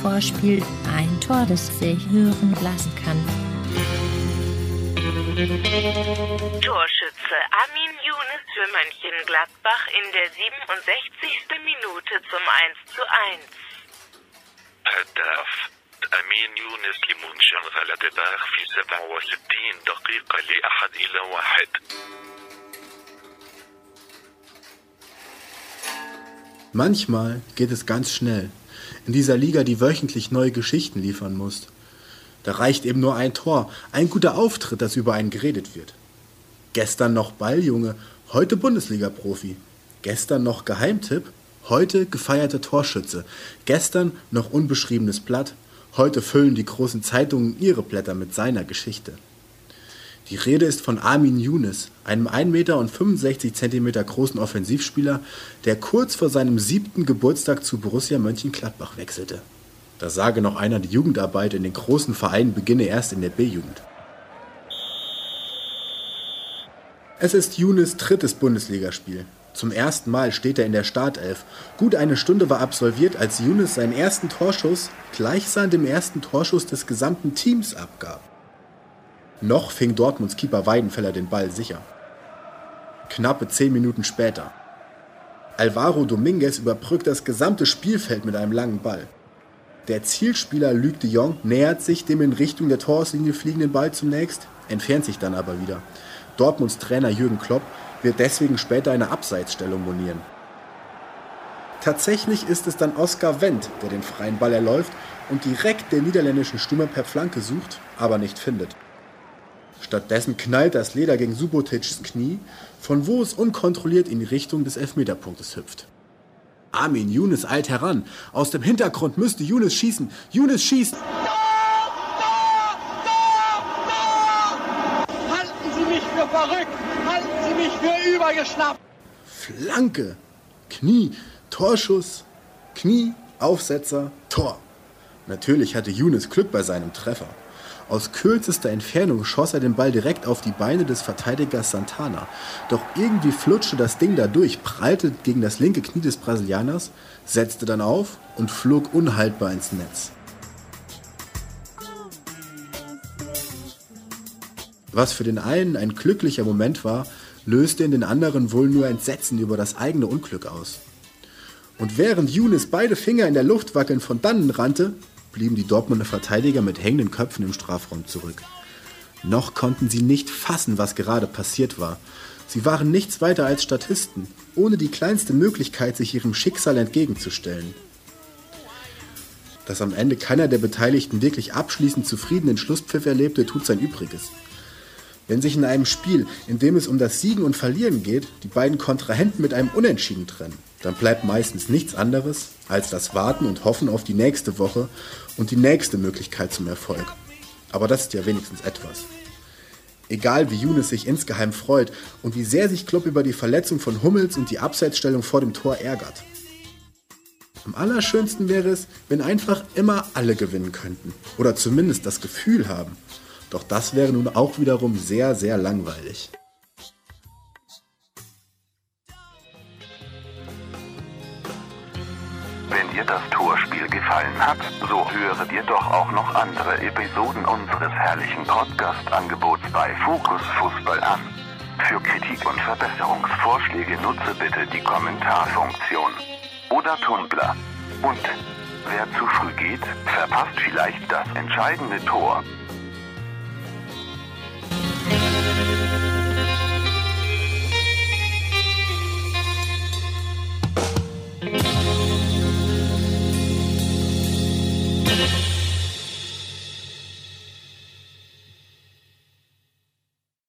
Vorspiel ein Tor, das sich hören lassen kann. Torschütze Amin Younes für Mönchengladbach in der 67. Minute zum 1:1. zu 1. Bedarf أمين يونس لمنشنغلادباخ في 67 دقيقة لأحد إلى واحد Manchmal geht es ganz schnell. In dieser Liga, die wöchentlich neue Geschichten liefern muss. Da reicht eben nur ein Tor, ein guter Auftritt, dass über einen geredet wird. Gestern noch Balljunge, heute Bundesliga-Profi. Gestern noch Geheimtipp, heute gefeierter Torschütze. Gestern noch unbeschriebenes Blatt, heute füllen die großen Zeitungen ihre Blätter mit seiner Geschichte. Die Rede ist von Armin Younes, einem 1,65 Meter großen Offensivspieler, der kurz vor seinem siebten Geburtstag zu Borussia Mönchengladbach wechselte. Da sage noch einer, die Jugendarbeit in den großen Vereinen beginne erst in der B-Jugend. Es ist Younes drittes Bundesligaspiel. Zum ersten Mal steht er in der Startelf. Gut eine Stunde war absolviert, als Younes seinen ersten Torschuss gleichsam dem ersten Torschuss des gesamten Teams abgab. Noch fing Dortmunds Keeper Weidenfeller den Ball sicher. Knappe zehn Minuten später. Alvaro Dominguez überbrückt das gesamte Spielfeld mit einem langen Ball. Der Zielspieler Luc de Jong nähert sich dem in Richtung der Torauslinie fliegenden Ball zunächst, entfernt sich dann aber wieder. Dortmunds Trainer Jürgen Klopp wird deswegen später eine Abseitsstellung monieren. Tatsächlich ist es dann Oskar Wendt, der den freien Ball erläuft und direkt den niederländischen Stürmer per Flanke sucht, aber nicht findet. Stattdessen knallt das Leder gegen Subotits Knie, von wo es unkontrolliert in die Richtung des Elfmeterpunktes hüpft. Armin Younes eilt heran. Aus dem Hintergrund müsste Younes schießen. Younes schießt. Halten Sie mich für verrückt! Halten Sie mich für übergeschnappt! Flanke. Knie. Torschuss. Knie. Aufsetzer. Tor. Natürlich hatte Younes Glück bei seinem Treffer. Aus kürzester Entfernung schoss er den Ball direkt auf die Beine des Verteidigers Santana. Doch irgendwie flutschte das Ding dadurch, prallte gegen das linke Knie des Brasilianers, setzte dann auf und flog unhaltbar ins Netz. Was für den einen ein glücklicher Moment war, löste in den anderen wohl nur Entsetzen über das eigene Unglück aus. Und während Younes beide Finger in der Luft wackelnd von dannen rannte, blieben die Dortmunder Verteidiger mit hängenden Köpfen im Strafraum zurück. Noch konnten sie nicht fassen, was gerade passiert war. Sie waren nichts weiter als Statisten, ohne die kleinste Möglichkeit, sich ihrem Schicksal entgegenzustellen. Dass am Ende keiner der Beteiligten wirklich abschließend zufriedenen Schlusspfiff erlebte, tut sein Übriges. Wenn sich in einem Spiel, in dem es um das Siegen und Verlieren geht, die beiden Kontrahenten mit einem Unentschieden trennen, dann bleibt meistens nichts anderes als das Warten und Hoffen auf die nächste Woche und die nächste Möglichkeit zum Erfolg. Aber das ist ja wenigstens etwas. Egal wie Younes sich insgeheim freut und wie sehr sich Klopp über die Verletzung von Hummels und die Abseitsstellung vor dem Tor ärgert. Am allerschönsten wäre es, wenn einfach immer alle gewinnen könnten. Oder zumindest das Gefühl haben. Doch das wäre nun auch wiederum sehr, sehr langweilig. Wenn dir das Torspiel gefallen hat, so höre dir doch auch noch andere Episoden unseres herrlichen Podcast-Angebots bei Fokus Fußball an. Für Kritik und Verbesserungsvorschläge nutze bitte die Kommentarfunktion. Oder Tumblr. Und wer zu früh geht, verpasst vielleicht das entscheidende Tor.